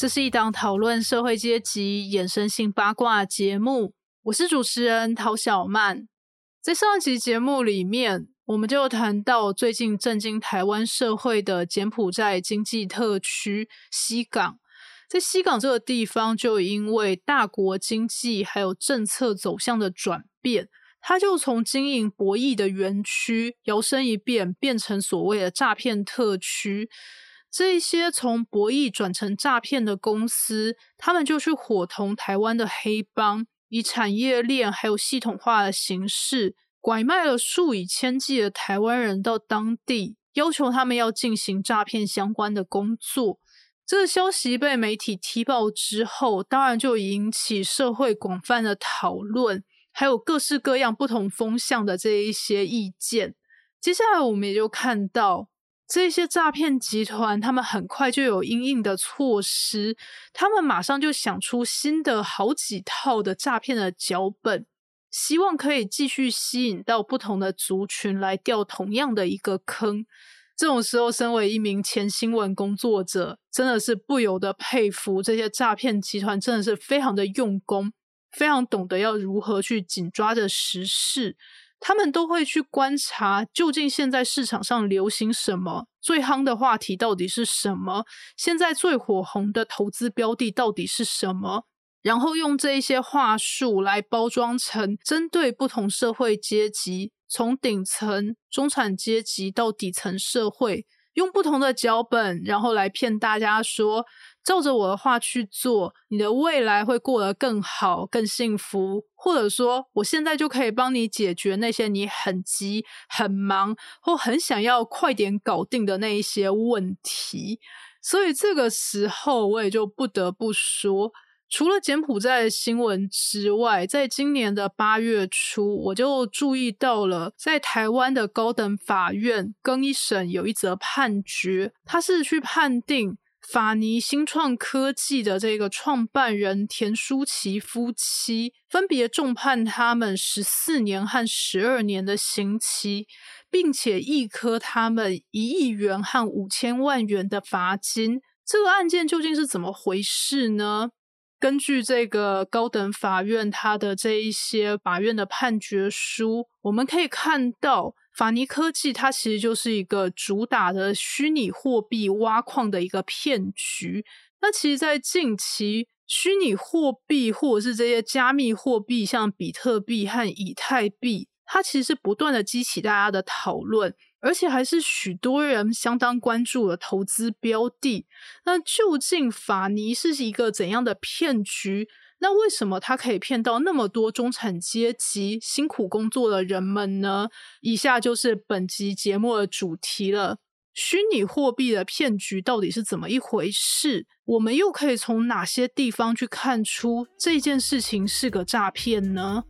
这是一档讨论社会阶级衍生性八卦节目，我是主持人陶小曼。在上一集节目里面，我们就谈到最近震惊台湾社会的柬埔寨经济特区西港，在西港这个地方，就因为大国经济还有政策走向的转变，它就从经营博弈的园区摇身一变，变成所谓的诈骗特区。这些从博弈转成诈骗的公司，他们就去伙同台湾的黑帮，以产业链还有系统化的形式，拐卖了数以千计的台湾人到当地，要求他们要进行诈骗相关的工作。这个消息被媒体踢爆之后，当然就引起社会广泛的讨论，还有各式各样不同风向的这一些意见。接下来，我们也就看到。这些诈骗集团，他们很快就有应应的措施，他们马上就想出新的好几套的诈骗的脚本，希望可以继续吸引到不同的族群来掉同样的一个坑。这种时候，身为一名前新闻工作者，真的是不由得佩服这些诈骗集团，真的是非常的用功，非常懂得要如何去紧抓着时事。他们都会去观察，究竟现在市场上流行什么，最夯的话题到底是什么？现在最火红的投资标的到底是什么？然后用这一些话术来包装成针对不同社会阶级，从顶层中产阶级到底层社会，用不同的脚本，然后来骗大家说。照着我的话去做，你的未来会过得更好、更幸福。或者说，我现在就可以帮你解决那些你很急、很忙或很想要快点搞定的那一些问题。所以这个时候，我也就不得不说，除了柬埔寨新闻之外，在今年的八月初，我就注意到了，在台湾的高等法院更一审有一则判决，他是去判定。法尼新创科技的这个创办人田舒琪夫妻分别重判他们十四年和十二年的刑期，并且一科他们一亿元和五千万元的罚金。这个案件究竟是怎么回事呢？根据这个高等法院他的这一些法院的判决书，我们可以看到。法尼科技，它其实就是一个主打的虚拟货币挖矿的一个骗局。那其实，在近期，虚拟货币或者是这些加密货币，像比特币和以太币，它其实是不断的激起大家的讨论，而且还是许多人相当关注的投资标的。那究竟法尼是一个怎样的骗局？那为什么他可以骗到那么多中产阶级辛苦工作的人们呢？以下就是本集节目的主题了：虚拟货币的骗局到底是怎么一回事？我们又可以从哪些地方去看出这件事情是个诈骗呢？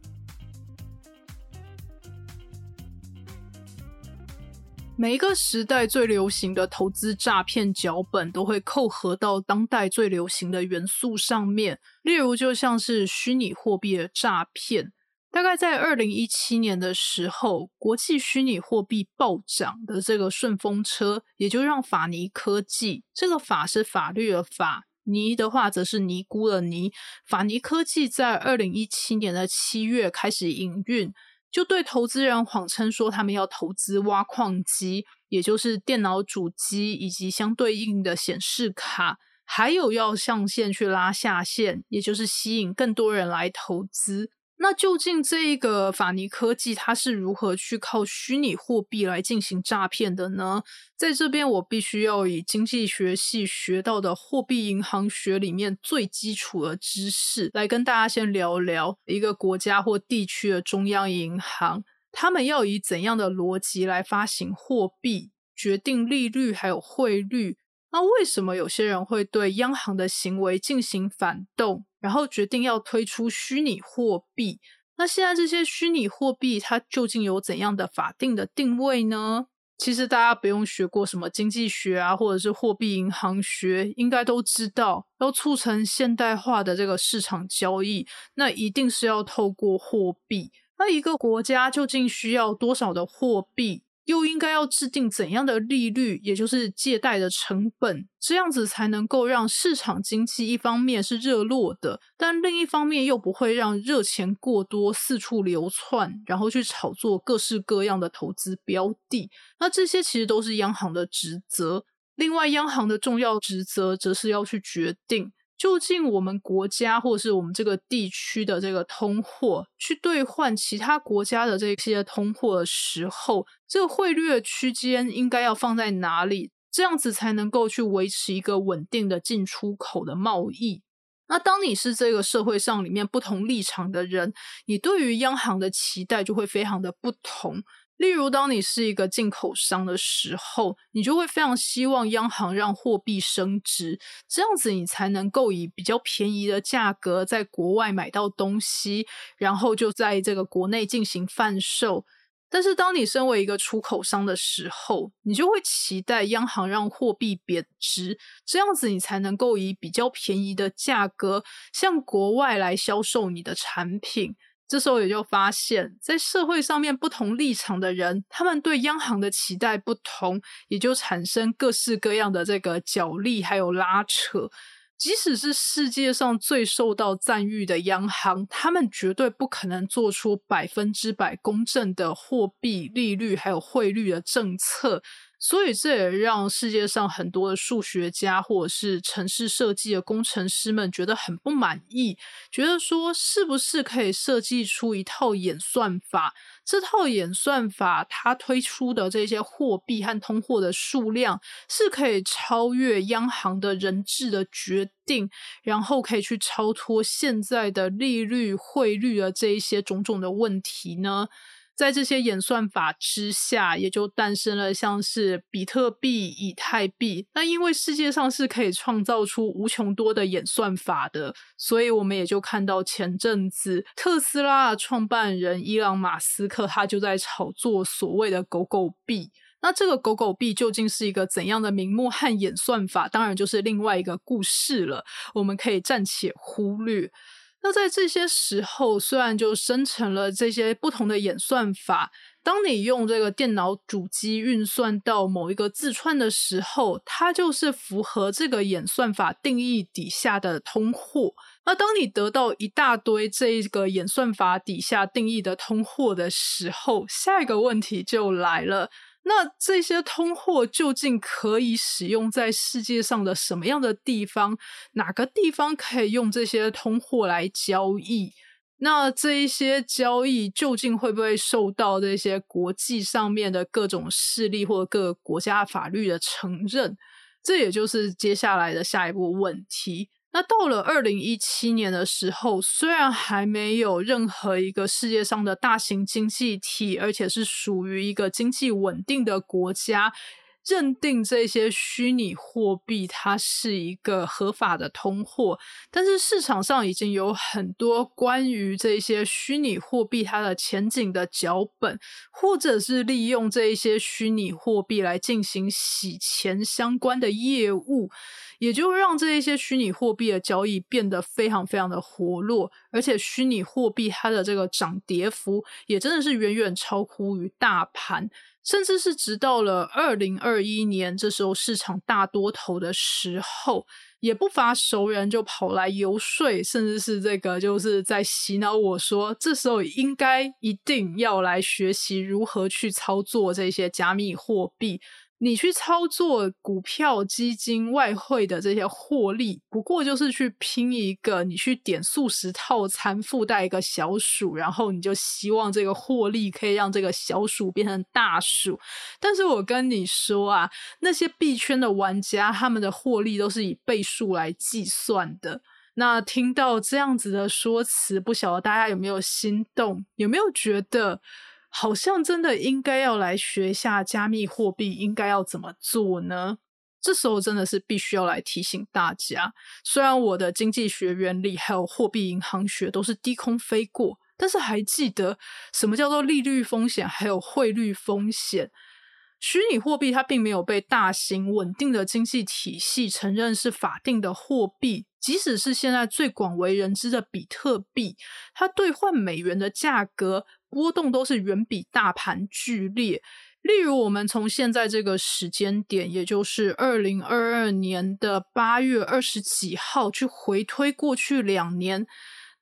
每一个时代最流行的投资诈骗脚本，都会扣合到当代最流行的元素上面。例如，就像是虚拟货币的诈骗，大概在二零一七年的时候，国际虚拟货币暴涨的这个顺风车，也就让法尼科技这个法是法律的法，尼的话则是尼姑的尼。法尼科技在二零一七年的七月开始营运。就对投资人谎称说，他们要投资挖矿机，也就是电脑主机以及相对应的显示卡，还有要上线去拉下线，也就是吸引更多人来投资。那究竟这一个法尼科技它是如何去靠虚拟货币来进行诈骗的呢？在这边我必须要以经济学系学到的货币银行学里面最基础的知识来跟大家先聊聊一个国家或地区的中央银行，他们要以怎样的逻辑来发行货币，决定利率还有汇率。那为什么有些人会对央行的行为进行反动，然后决定要推出虚拟货币？那现在这些虚拟货币它究竟有怎样的法定的定位呢？其实大家不用学过什么经济学啊，或者是货币银行学，应该都知道，要促成现代化的这个市场交易，那一定是要透过货币。那一个国家究竟需要多少的货币？又应该要制定怎样的利率，也就是借贷的成本，这样子才能够让市场经济一方面是热络的，但另一方面又不会让热钱过多四处流窜，然后去炒作各式各样的投资标的。那这些其实都是央行的职责。另外，央行的重要职责则是要去决定。究竟我们国家或是我们这个地区的这个通货，去兑换其他国家的这些通货的时候，这个汇率的区间应该要放在哪里？这样子才能够去维持一个稳定的进出口的贸易。那当你是这个社会上里面不同立场的人，你对于央行的期待就会非常的不同。例如，当你是一个进口商的时候，你就会非常希望央行让货币升值，这样子你才能够以比较便宜的价格在国外买到东西，然后就在这个国内进行贩售。但是，当你身为一个出口商的时候，你就会期待央行让货币贬值，这样子你才能够以比较便宜的价格向国外来销售你的产品。这时候也就发现，在社会上面不同立场的人，他们对央行的期待不同，也就产生各式各样的这个角力还有拉扯。即使是世界上最受到赞誉的央行，他们绝对不可能做出百分之百公正的货币利率还有汇率的政策。所以这也让世界上很多的数学家或者是城市设计的工程师们觉得很不满意，觉得说是不是可以设计出一套演算法？这套演算法它推出的这些货币和通货的数量是可以超越央行的人质的决定，然后可以去超脱现在的利率、汇率的这一些种种的问题呢？在这些演算法之下，也就诞生了像是比特币、以太币。那因为世界上是可以创造出无穷多的演算法的，所以我们也就看到前阵子特斯拉创办人伊朗马斯克他就在炒作所谓的“狗狗币”。那这个“狗狗币”究竟是一个怎样的名目和演算法？当然就是另外一个故事了。我们可以暂且忽略。那在这些时候，虽然就生成了这些不同的演算法，当你用这个电脑主机运算到某一个字串的时候，它就是符合这个演算法定义底下的通货。那当你得到一大堆这个演算法底下定义的通货的时候，下一个问题就来了。那这些通货究竟可以使用在世界上的什么样的地方？哪个地方可以用这些通货来交易？那这一些交易究竟会不会受到这些国际上面的各种势力或者各个国家法律的承认？这也就是接下来的下一步问题。那到了二零一七年的时候，虽然还没有任何一个世界上的大型经济体，而且是属于一个经济稳定的国家。认定这些虚拟货币它是一个合法的通货，但是市场上已经有很多关于这些虚拟货币它的前景的脚本，或者是利用这一些虚拟货币来进行洗钱相关的业务，也就让这一些虚拟货币的交易变得非常非常的活络，而且虚拟货币它的这个涨跌幅也真的是远远超乎于大盘。甚至是直到了二零二一年，这时候市场大多头的时候，也不乏熟人就跑来游说，甚至是这个就是在洗脑我说，这时候应该一定要来学习如何去操作这些加密货币。你去操作股票、基金、外汇的这些获利，不过就是去拼一个，你去点素食套餐，附带一个小鼠，然后你就希望这个获利可以让这个小鼠变成大鼠。但是我跟你说啊，那些币圈的玩家，他们的获利都是以倍数来计算的。那听到这样子的说辞，不晓得大家有没有心动？有没有觉得？好像真的应该要来学一下加密货币应该要怎么做呢？这时候真的是必须要来提醒大家，虽然我的经济学原理还有货币银行学都是低空飞过，但是还记得什么叫做利率风险，还有汇率风险。虚拟货币它并没有被大型稳定的经济体系承认是法定的货币，即使是现在最广为人知的比特币，它兑换美元的价格波动都是远比大盘剧烈。例如，我们从现在这个时间点，也就是二零二二年的八月二十几号，去回推过去两年，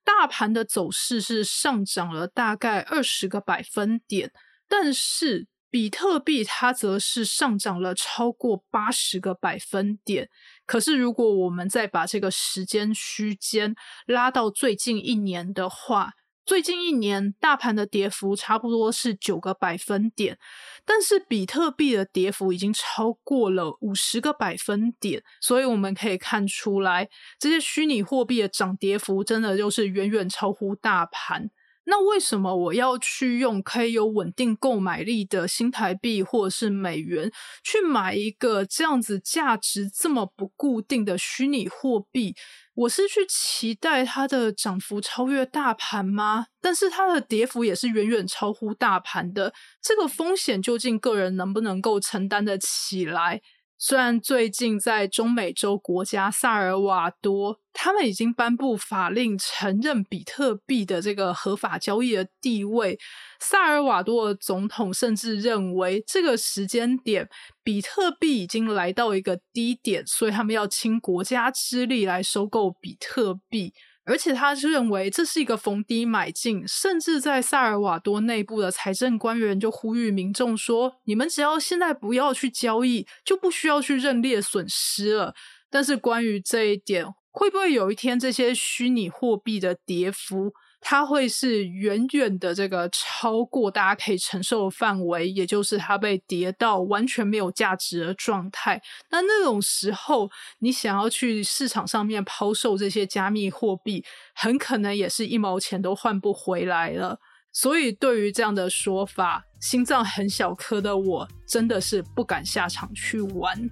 大盘的走势是上涨了大概二十个百分点，但是比特币它则是上涨了超过八十个百分点。可是，如果我们再把这个时间区间拉到最近一年的话，最近一年，大盘的跌幅差不多是九个百分点，但是比特币的跌幅已经超过了五十个百分点，所以我们可以看出来，这些虚拟货币的涨跌幅真的就是远远超乎大盘。那为什么我要去用可以有稳定购买力的新台币或者是美元去买一个这样子价值这么不固定的虚拟货币？我是去期待它的涨幅超越大盘吗？但是它的跌幅也是远远超乎大盘的，这个风险究竟个人能不能够承担得起来？虽然最近在中美洲国家萨尔瓦多，他们已经颁布法令承认比特币的这个合法交易的地位，萨尔瓦多的总统甚至认为这个时间点比特币已经来到一个低点，所以他们要倾国家之力来收购比特币。而且他认为这是一个逢低买进，甚至在萨尔瓦多内部的财政官员就呼吁民众说：“你们只要现在不要去交易，就不需要去认列损失了。”但是关于这一点，会不会有一天这些虚拟货币的跌幅？它会是远远的这个超过大家可以承受的范围，也就是它被跌到完全没有价值的状态。那那种时候，你想要去市场上面抛售这些加密货币，很可能也是一毛钱都换不回来了。所以，对于这样的说法，心脏很小颗的我，真的是不敢下场去玩。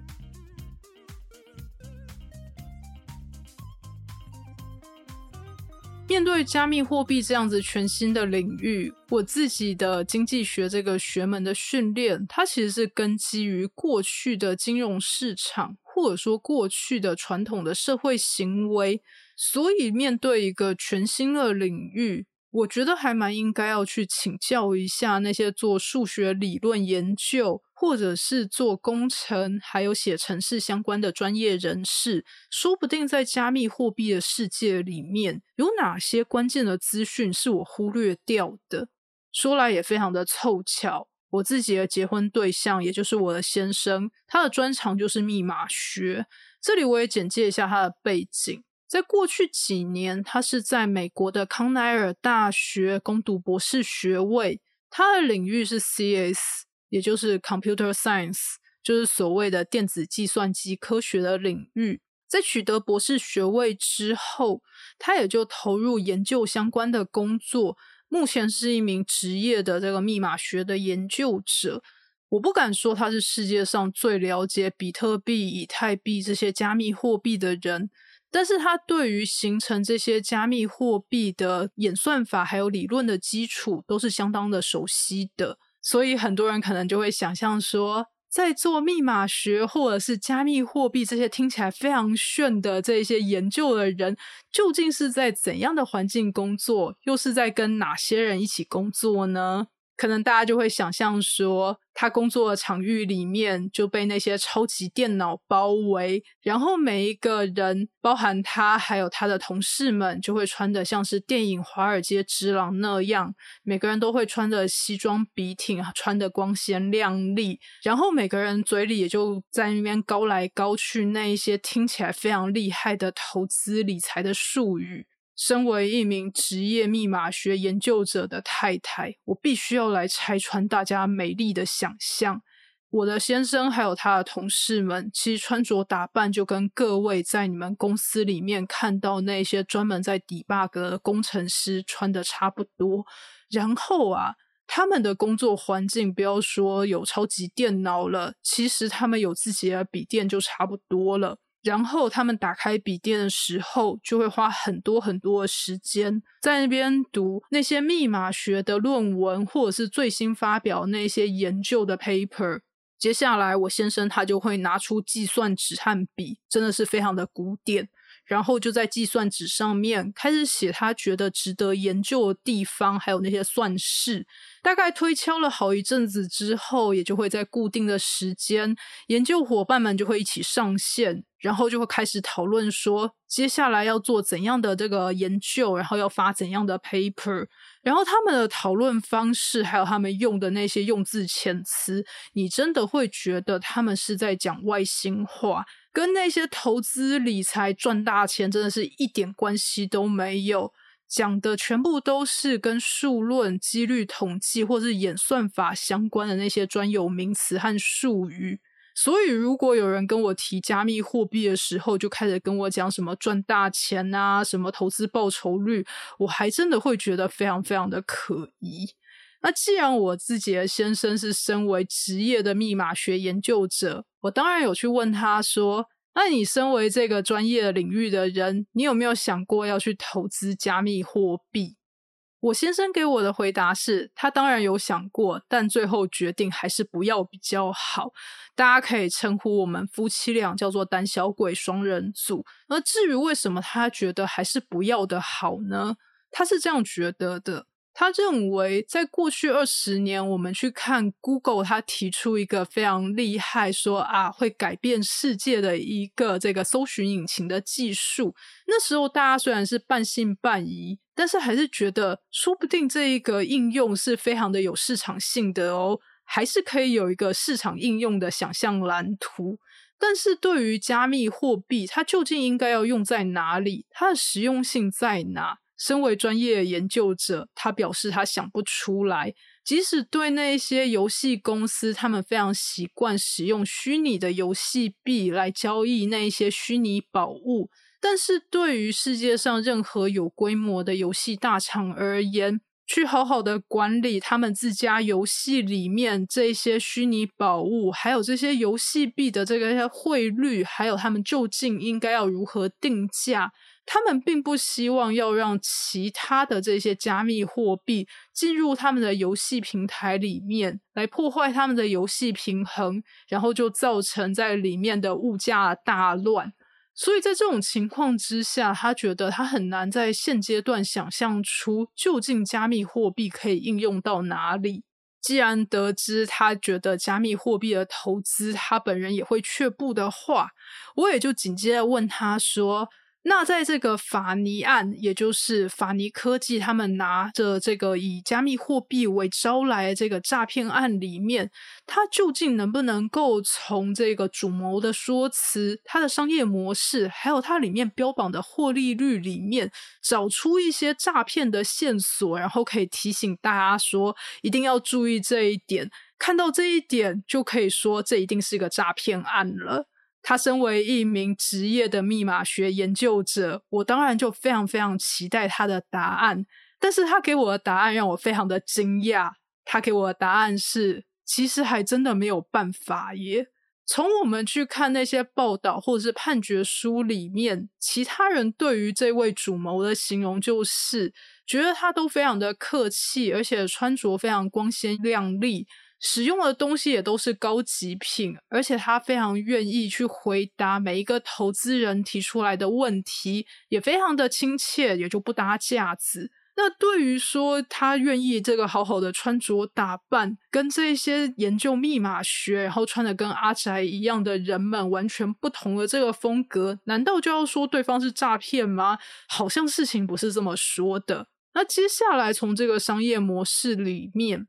面对加密货币这样子全新的领域，我自己的经济学这个学门的训练，它其实是根基于过去的金融市场，或者说过去的传统的社会行为，所以面对一个全新的领域。我觉得还蛮应该要去请教一下那些做数学理论研究，或者是做工程，还有写程式相关的专业人士，说不定在加密货币的世界里面，有哪些关键的资讯是我忽略掉的。说来也非常的凑巧，我自己的结婚对象，也就是我的先生，他的专长就是密码学。这里我也简介一下他的背景。在过去几年，他是在美国的康奈尔大学攻读博士学位。他的领域是 CS，也就是 Computer Science，就是所谓的电子计算机科学的领域。在取得博士学位之后，他也就投入研究相关的工作。目前是一名职业的这个密码学的研究者。我不敢说他是世界上最了解比特币、以太币这些加密货币的人。但是他对于形成这些加密货币的演算法还有理论的基础都是相当的熟悉的，所以很多人可能就会想象说，在做密码学或者是加密货币这些听起来非常炫的这些研究的人，究竟是在怎样的环境工作，又是在跟哪些人一起工作呢？可能大家就会想象说，他工作的场域里面就被那些超级电脑包围，然后每一个人，包含他还有他的同事们，就会穿的像是电影《华尔街之狼》那样，每个人都会穿着西装笔挺，穿的光鲜亮丽，然后每个人嘴里也就在那边高来高去那一些听起来非常厉害的投资理财的术语。身为一名职业密码学研究者的太太，我必须要来拆穿大家美丽的想象。我的先生还有他的同事们，其实穿着打扮就跟各位在你们公司里面看到那些专门在 debug 的工程师穿的差不多。然后啊，他们的工作环境，不要说有超级电脑了，其实他们有自己的笔电就差不多了。然后他们打开笔电的时候，就会花很多很多的时间在那边读那些密码学的论文，或者是最新发表那些研究的 paper。接下来，我先生他就会拿出计算纸和笔，真的是非常的古典。然后就在计算纸上面开始写他觉得值得研究的地方，还有那些算式。大概推敲了好一阵子之后，也就会在固定的时间，研究伙伴们就会一起上线，然后就会开始讨论说接下来要做怎样的这个研究，然后要发怎样的 paper。然后他们的讨论方式，还有他们用的那些用字遣词，你真的会觉得他们是在讲外星话。跟那些投资理财赚大钱真的是一点关系都没有，讲的全部都是跟数论、几率统计或是演算法相关的那些专有名词和术语。所以，如果有人跟我提加密货币的时候，就开始跟我讲什么赚大钱啊、什么投资报酬率，我还真的会觉得非常非常的可疑。那既然我自己的先生是身为职业的密码学研究者，我当然有去问他说：“那你身为这个专业领域的人，你有没有想过要去投资加密货币？”我先生给我的回答是他当然有想过，但最后决定还是不要比较好。大家可以称呼我们夫妻俩叫做胆小鬼双人组。而至于为什么他觉得还是不要的好呢？他是这样觉得的。他认为，在过去二十年，我们去看 Google，他提出一个非常厉害，说啊会改变世界的一个这个搜寻引擎的技术。那时候大家虽然是半信半疑，但是还是觉得说不定这一个应用是非常的有市场性的哦，还是可以有一个市场应用的想象蓝图。但是对于加密货币，它究竟应该要用在哪里？它的实用性在哪？身为专业研究者，他表示他想不出来。即使对那些游戏公司，他们非常习惯使用虚拟的游戏币来交易那一些虚拟宝物，但是对于世界上任何有规模的游戏大厂而言，去好好的管理他们自家游戏里面这些虚拟宝物，还有这些游戏币的这个汇率，还有他们究竟应该要如何定价。他们并不希望要让其他的这些加密货币进入他们的游戏平台里面，来破坏他们的游戏平衡，然后就造成在里面的物价大乱。所以在这种情况之下，他觉得他很难在现阶段想象出究竟加密货币可以应用到哪里。既然得知他觉得加密货币的投资，他本人也会却步的话，我也就紧接着问他说。那在这个法尼案，也就是法尼科技他们拿着这个以加密货币为招来这个诈骗案里面，它究竟能不能够从这个主谋的说辞、它的商业模式，还有它里面标榜的获利率里面，找出一些诈骗的线索，然后可以提醒大家说，一定要注意这一点。看到这一点，就可以说这一定是一个诈骗案了。他身为一名职业的密码学研究者，我当然就非常非常期待他的答案。但是他给我的答案让我非常的惊讶。他给我的答案是，其实还真的没有办法耶。从我们去看那些报道或者是判决书里面，其他人对于这位主谋的形容就是觉得他都非常的客气，而且穿着非常光鲜亮丽。使用的东西也都是高级品，而且他非常愿意去回答每一个投资人提出来的问题，也非常的亲切，也就不搭架子。那对于说他愿意这个好好的穿着打扮，跟这些研究密码学，然后穿的跟阿宅一样的人们完全不同的这个风格，难道就要说对方是诈骗吗？好像事情不是这么说的。那接下来从这个商业模式里面。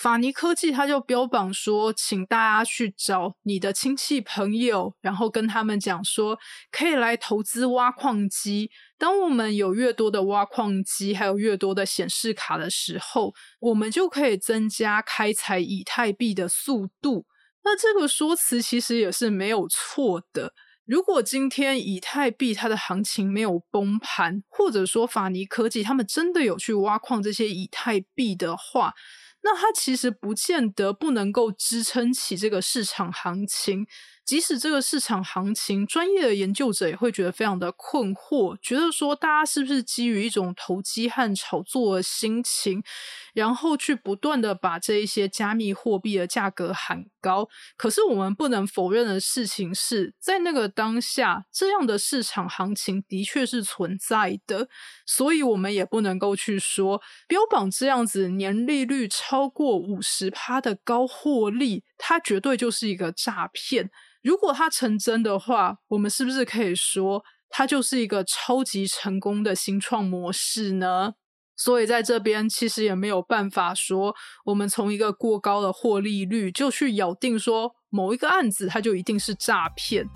法尼科技他就标榜说，请大家去找你的亲戚朋友，然后跟他们讲说，可以来投资挖矿机。当我们有越多的挖矿机，还有越多的显示卡的时候，我们就可以增加开采以太币的速度。那这个说辞其实也是没有错的。如果今天以太币它的行情没有崩盘，或者说法尼科技他们真的有去挖矿这些以太币的话，那它其实不见得不能够支撑起这个市场行情。即使这个市场行情，专业的研究者也会觉得非常的困惑，觉得说大家是不是基于一种投机和炒作的心情，然后去不断的把这一些加密货币的价格喊高？可是我们不能否认的事情是，在那个当下，这样的市场行情的确是存在的，所以我们也不能够去说标榜这样子年利率超过五十趴的高获利，它绝对就是一个诈骗。如果它成真的话，我们是不是可以说它就是一个超级成功的新创模式呢？所以在这边其实也没有办法说，我们从一个过高的获利率就去咬定说某一个案子它就一定是诈骗。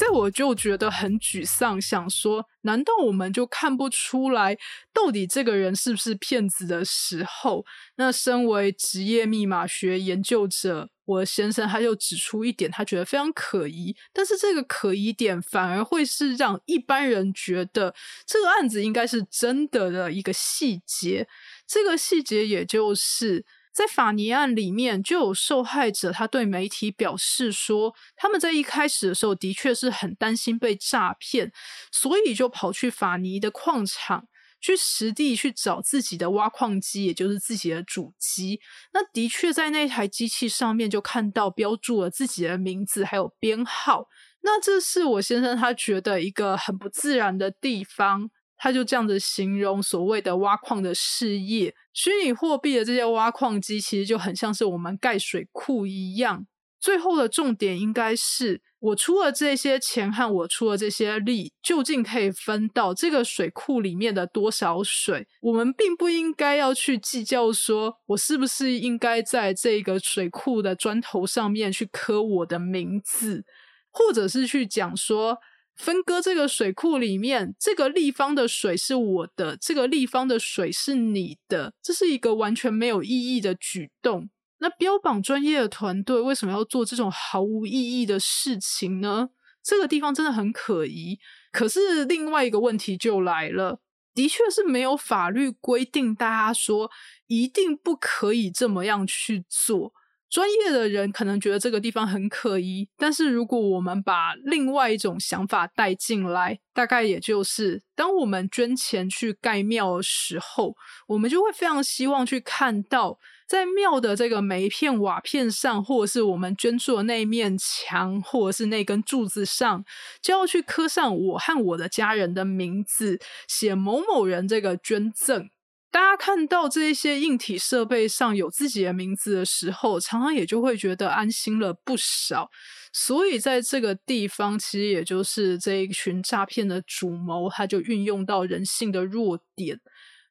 在我就觉得很沮丧，想说，难道我们就看不出来到底这个人是不是骗子的时候？那身为职业密码学研究者，我先生他就指出一点，他觉得非常可疑。但是这个可疑点反而会是让一般人觉得这个案子应该是真的的一个细节。这个细节也就是。在法尼案里面，就有受害者他对媒体表示说，他们在一开始的时候的确是很担心被诈骗，所以就跑去法尼的矿场去实地去找自己的挖矿机，也就是自己的主机。那的确在那台机器上面就看到标注了自己的名字还有编号。那这是我先生他觉得一个很不自然的地方。他就这样子形容所谓的挖矿的事业，虚拟货币的这些挖矿机其实就很像是我们盖水库一样。最后的重点应该是，我出了这些钱和我出了这些力，究竟可以分到这个水库里面的多少水？我们并不应该要去计较，说我是不是应该在这个水库的砖头上面去刻我的名字，或者是去讲说。分割这个水库里面，这个立方的水是我的，这个立方的水是你的，这是一个完全没有意义的举动。那标榜专业的团队为什么要做这种毫无意义的事情呢？这个地方真的很可疑。可是另外一个问题就来了，的确是没有法律规定大家说一定不可以这么样去做。专业的人可能觉得这个地方很可疑，但是如果我们把另外一种想法带进来，大概也就是，当我们捐钱去盖庙的时候，我们就会非常希望去看到，在庙的这个每一片瓦片上，或者是我们捐助的那一面墙，或者是那根柱子上，就要去刻上我和我的家人的名字，写某某人这个捐赠。大家看到这些硬体设备上有自己的名字的时候，常常也就会觉得安心了不少。所以在这个地方，其实也就是这一群诈骗的主谋，他就运用到人性的弱点。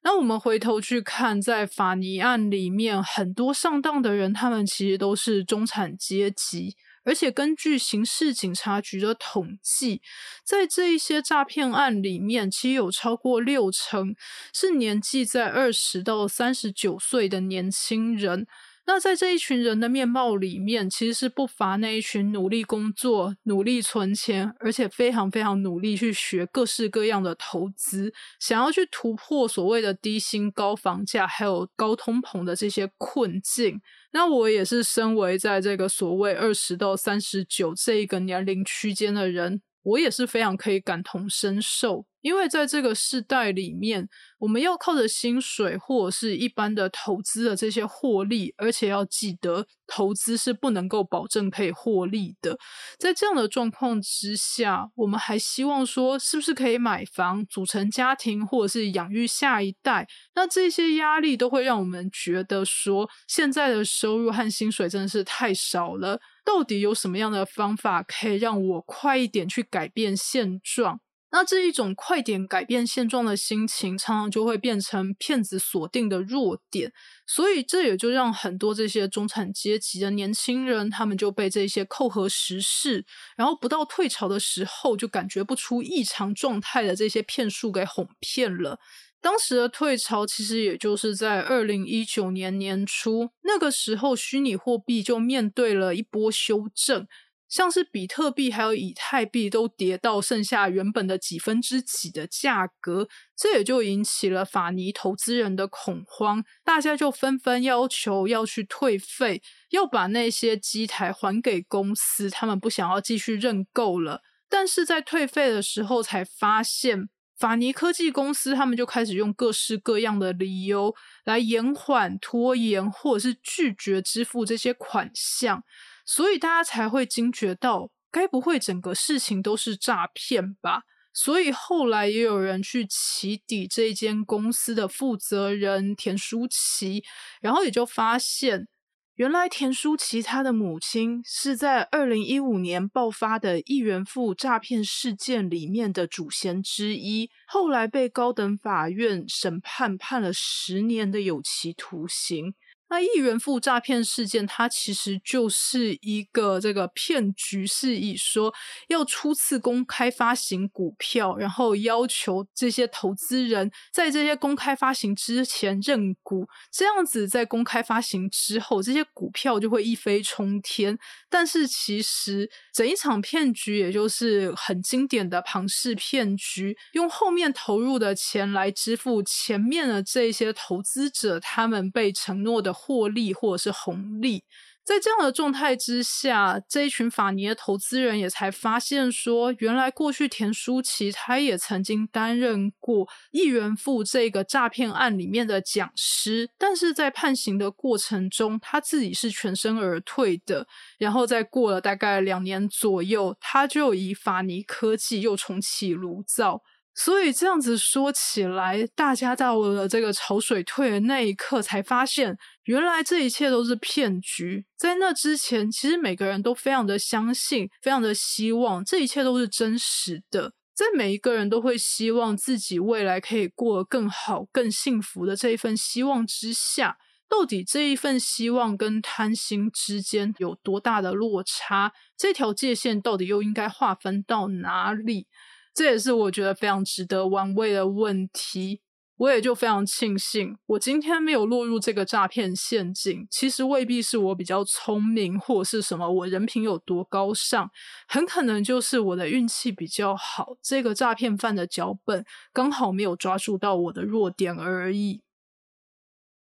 那我们回头去看，在法尼案里面，很多上当的人，他们其实都是中产阶级。而且根据刑事警察局的统计，在这一些诈骗案里面，其实有超过六成是年纪在二十到三十九岁的年轻人。那在这一群人的面貌里面，其实是不乏那一群努力工作、努力存钱，而且非常非常努力去学各式各样的投资，想要去突破所谓的低薪、高房价还有高通膨的这些困境。那我也是身为在这个所谓二十到三十九这一个年龄区间的人。我也是非常可以感同身受，因为在这个世代里面，我们要靠着薪水或者是一般的投资的这些获利，而且要记得投资是不能够保证可以获利的。在这样的状况之下，我们还希望说，是不是可以买房、组成家庭，或者是养育下一代？那这些压力都会让我们觉得说，现在的收入和薪水真的是太少了。到底有什么样的方法可以让我快一点去改变现状？那这一种快点改变现状的心情，常常就会变成骗子锁定的弱点。所以这也就让很多这些中产阶级的年轻人，他们就被这些扣合时事，然后不到退潮的时候就感觉不出异常状态的这些骗术给哄骗了。当时的退潮其实也就是在二零一九年年初，那个时候虚拟货币就面对了一波修正。像是比特币还有以太币都跌到剩下原本的几分之几的价格，这也就引起了法尼投资人的恐慌，大家就纷纷要求要去退费，要把那些机台还给公司，他们不想要继续认购了。但是在退费的时候才发现，法尼科技公司他们就开始用各式各样的理由来延缓、拖延或者是拒绝支付这些款项。所以大家才会惊觉到，该不会整个事情都是诈骗吧？所以后来也有人去起底这间公司的负责人田舒琪，然后也就发现，原来田舒琪他的母亲是在二零一五年爆发的亿元富诈骗事件里面的主嫌之一，后来被高等法院审判判了十年的有期徒刑。那亿元富诈骗事件，它其实就是一个这个骗局，是以说要初次公开发行股票，然后要求这些投资人在这些公开发行之前认股，这样子在公开发行之后，这些股票就会一飞冲天。但是其实整一场骗局，也就是很经典的庞氏骗局，用后面投入的钱来支付前面的这些投资者他们被承诺的。获利或者是红利，在这样的状态之下，这一群法尼的投资人也才发现说，原来过去田舒琪他也曾经担任过亿元富这个诈骗案里面的讲师，但是在判刑的过程中，他自己是全身而退的。然后再过了大概两年左右，他就以法尼科技又重启炉灶。所以这样子说起来，大家到了这个潮水退的那一刻，才发现原来这一切都是骗局。在那之前，其实每个人都非常的相信，非常的希望这一切都是真实的。在每一个人都会希望自己未来可以过得更好、更幸福的这一份希望之下，到底这一份希望跟贪心之间有多大的落差？这条界限到底又应该划分到哪里？这也是我觉得非常值得玩味的问题。我也就非常庆幸，我今天没有落入这个诈骗陷阱。其实未必是我比较聪明，或是什么我人品有多高尚，很可能就是我的运气比较好。这个诈骗犯的脚本刚好没有抓住到我的弱点而已。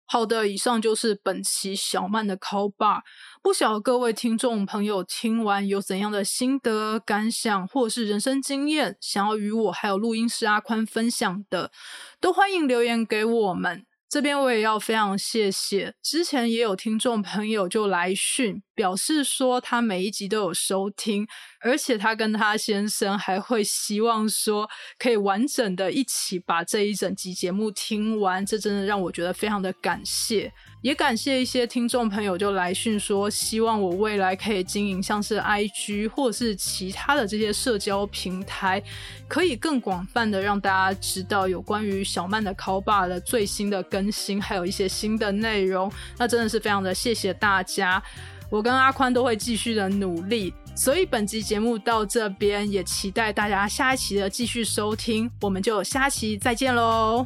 好的，以上就是本期小曼的 call bar。不晓得各位听众朋友听完有怎样的心得感想，或是人生经验，想要与我还有录音师阿宽分享的，都欢迎留言给我们。这边我也要非常谢谢，之前也有听众朋友就来讯表示说他每一集都有收听，而且他跟他先生还会希望说可以完整的一起把这一整集节目听完，这真的让我觉得非常的感谢。也感谢一些听众朋友就来讯说，希望我未来可以经营像是 IG 或是其他的这些社交平台，可以更广泛的让大家知道有关于小曼的 c o b a 的最新的更新，还有一些新的内容。那真的是非常的谢谢大家，我跟阿宽都会继续的努力。所以本集节目到这边，也期待大家下一期的继续收听，我们就下期再见喽。